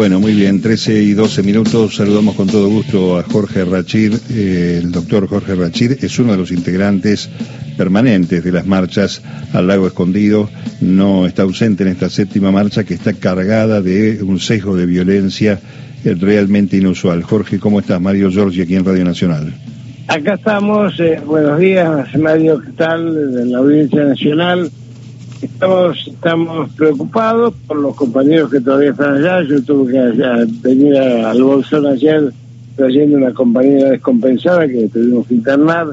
Bueno, muy bien, 13 y 12 minutos. Saludamos con todo gusto a Jorge Rachid. Eh, el doctor Jorge Rachid es uno de los integrantes permanentes de las marchas al lago escondido. No está ausente en esta séptima marcha que está cargada de un sesgo de violencia eh, realmente inusual. Jorge, ¿cómo estás? Mario Giorgi aquí en Radio Nacional. Acá estamos. Eh, buenos días, Mario. ¿Qué tal? En la Audiencia Nacional. Estamos, estamos preocupados por los compañeros que todavía están allá. Yo tuve que venir al Bolsón ayer trayendo una compañera descompensada que tuvimos que internar,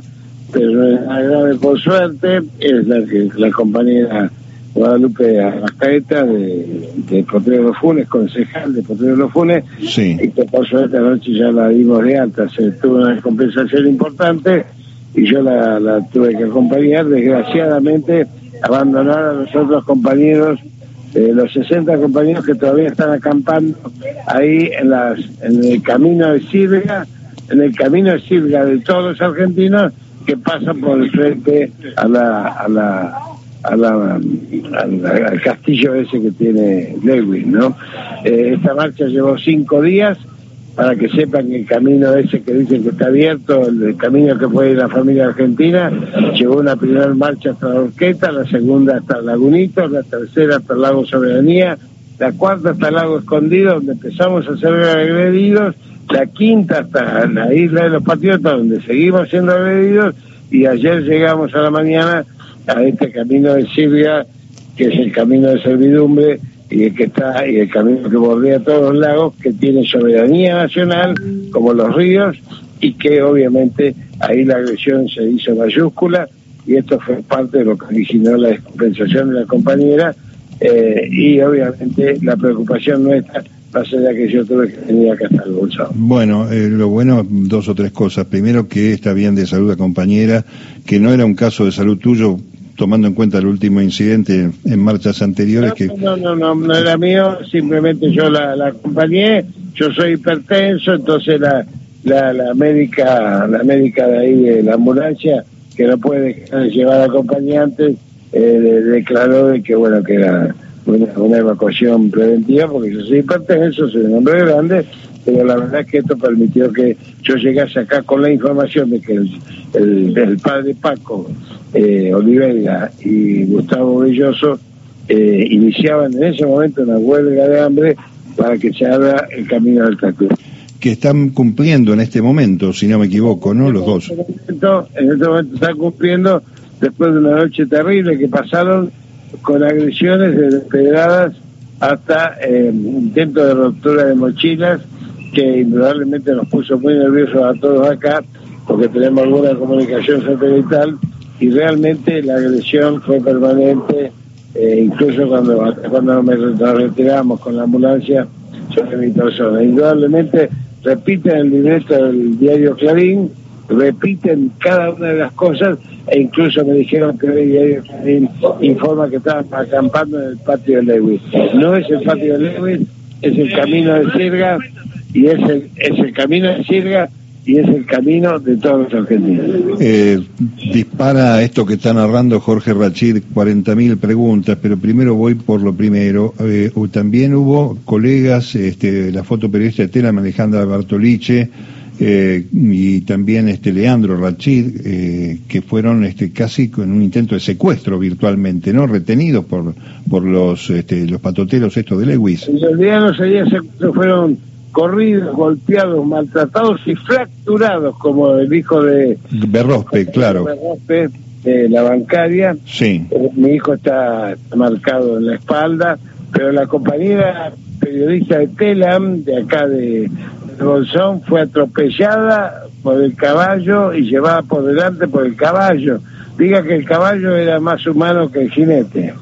pero es grave por suerte. Es la, que, la compañera Guadalupe Arrascaeta de, de Potrero Los Funes, concejal de Potrero Los Funes, y que por suerte anoche ya la dimos de alta. Se tuvo una descompensación importante y yo la, la tuve que acompañar. Desgraciadamente abandonar a los otros compañeros, eh, los 60 compañeros que todavía están acampando ahí en, las, en el camino de Silvia, en el camino de Silvia de todos los argentinos que pasan por el frente a la, a la, al castillo ese que tiene Lewis, ¿no? Eh, esta marcha llevó cinco días para que sepan que el camino ese que dicen que está abierto, el, camino que ir la familia argentina, llegó una primera marcha hasta la Orqueta, la segunda hasta Lagunito, la tercera hasta el Lago Soberanía, la cuarta hasta el Lago Escondido, donde empezamos a ser agredidos, la quinta hasta la isla de los Patriotas, donde seguimos siendo agredidos, y ayer llegamos a la mañana a este camino de Silvia, que es el camino de servidumbre, y el que está y el camino que bordea todos los lagos que tiene soberanía nacional como los ríos y que obviamente ahí la agresión se hizo mayúscula y esto fue parte de lo que originó la descompensación de la compañera eh, y obviamente la preocupación nuestra va a ser la que yo tuve que venir acá hasta el bolsón. Bueno, eh, lo bueno, dos o tres cosas. Primero, que está bien de salud la compañera, que no era un caso de salud tuyo, tomando en cuenta el último incidente en marchas anteriores. No, que... no, no, no, no era mío, simplemente yo la, la acompañé, yo soy hipertenso, entonces la, la, la médica, la médica de ahí de la ambulancia, que no puede llevar acompañantes, eh, declaró de que bueno que era una, una, evacuación preventiva porque yo soy hipertenso, soy un hombre grande, pero la verdad es que esto permitió que yo llegase acá con la información de que el, el, el padre Paco eh, Oliveira y Gustavo Belloso eh, iniciaban en ese momento una huelga de hambre para que se abra el camino del Tacur. Que están cumpliendo en este momento, si no me equivoco, ¿no? Los dos. En este momento, en este momento están cumpliendo después de una noche terrible que pasaron con agresiones de pedradas hasta eh, intento de ruptura de mochilas que indudablemente nos puso muy nerviosos a todos acá porque tenemos alguna comunicación satelital y realmente la agresión fue permanente, eh, incluso cuando, cuando nos retiramos con la ambulancia sobre mi persona. Indudablemente repiten el libreto del diario Clarín, repiten cada una de las cosas e incluso me dijeron que el diario Clarín informa que estaban acampando en el patio de Lewis. No es el patio de Lewis, es el camino de Sirga y es el, es el camino de Sirga y es el camino de todos los argentinos. Eh, dispara esto que está narrando Jorge Rachid, 40.000 preguntas, pero primero voy por lo primero. Eh, también hubo colegas, este, la fotoperiodista de Tela, Alejandra Bartoliche, eh, y también este Leandro Rachid, eh, que fueron este, casi con un intento de secuestro virtualmente, ¿no? Retenidos por, por los, este, los patoteros estos de Lewis. En realidad no sería secuestro, fueron corridos, golpeados, maltratados y fracturados, como el hijo de Berrospe, claro. Berrospe, de la bancaria. Sí. Eh, mi hijo está marcado en la espalda, pero la compañera periodista de Telam, de acá de, de Bolsón, fue atropellada por el caballo y llevada por delante por el caballo. Diga que el caballo era más humano que el jinete.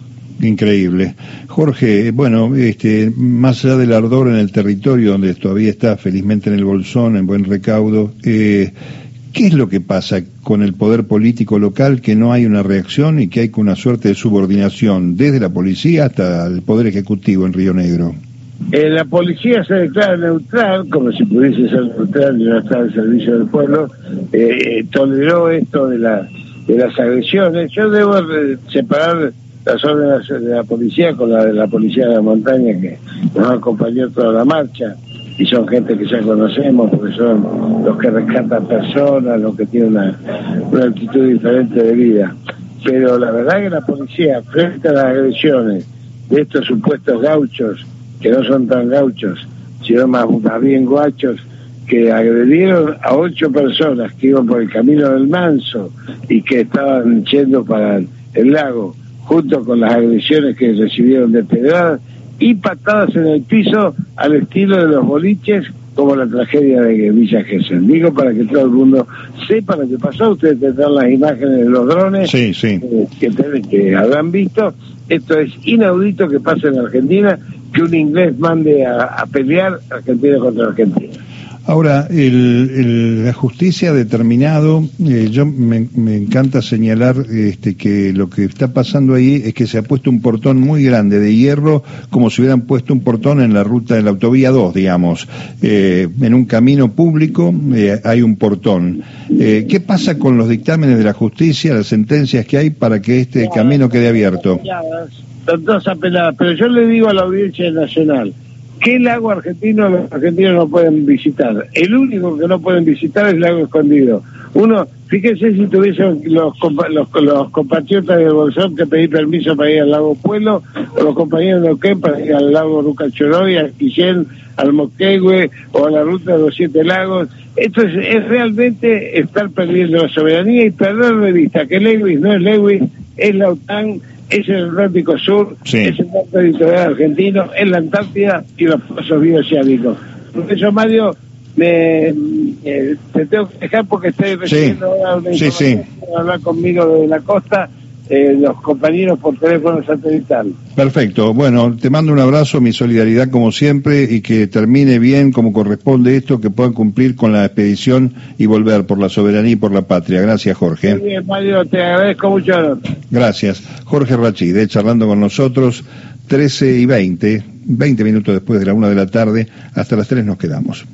Increíble. Jorge, bueno, este, más allá del ardor en el territorio donde todavía está felizmente en el bolsón, en buen recaudo, eh, ¿qué es lo que pasa con el poder político local que no hay una reacción y que hay una suerte de subordinación desde la policía hasta el poder ejecutivo en Río Negro? Eh, la policía se declara neutral, como si pudiese ser neutral y no estar al servicio del pueblo, eh, toleró esto de, la, de las agresiones. Yo debo separar las órdenes de la policía con la de la policía de la montaña que nos acompañó toda la marcha y son gente que ya conocemos porque son los que rescatan personas, los que tienen una, una actitud diferente de vida. Pero la verdad que la policía, frente a las agresiones de estos supuestos gauchos, que no son tan gauchos, sino más, más bien guachos, que agredieron a ocho personas que iban por el camino del Manso y que estaban yendo para el lago, junto con las agresiones que recibieron de pedradas y patadas en el piso al estilo de los boliches como la tragedia de Villa Gesell. Digo para que todo el mundo sepa lo que pasó. Ustedes tendrán las imágenes de los drones sí, sí. Eh, que, que habrán visto. Esto es inaudito que pase en Argentina, que un inglés mande a, a pelear Argentina contra Argentina. Ahora, el, la justicia ha determinado, eh, yo me, encanta señalar este, que lo que está pasando ahí es que se ha puesto un portón muy grande de hierro, como si hubieran puesto un portón en la ruta de la autovía 2, digamos. Eh, en un camino público eh, hay un portón. ¿Qué pasa con los dictámenes de la justicia, las sentencias que hay para que este camino quede abierto? Pero yo le digo a la Audiencia Nacional, ¿Qué lago argentino los argentinos no pueden visitar? El único que no pueden visitar es el lago escondido. Uno, fíjense si tuviesen los, los, compatriotas del Bolsón que pedir permiso para ir al lago Pueblo, o los compañeros de Oquén para ir al lago Rucachoroy, al Quillén, al Moquegüe o a la ruta de los Siete Lagos. Esto es, es realmente estar perdiendo la soberanía y perder de vista que Lewis no es Lewis, es la OTAN es el Atlántico Sur, es el norte editorial argentino, es la Antártida y los pozos bioceánicos. Por eso, Mario, me, eh, te tengo que dejar porque estoy recibiendo ahora una información hablar conmigo de la costa eh, los compañeros por teléfono satelital. Perfecto. Bueno, te mando un abrazo, mi solidaridad como siempre y que termine bien como corresponde esto, que puedan cumplir con la expedición y volver por la soberanía y por la patria. Gracias, Jorge. Muy bien, Mario, te agradezco mucho. Gracias. Jorge Rachide, charlando con nosotros, 13 y 20, 20 minutos después de la una de la tarde, hasta las 3 nos quedamos.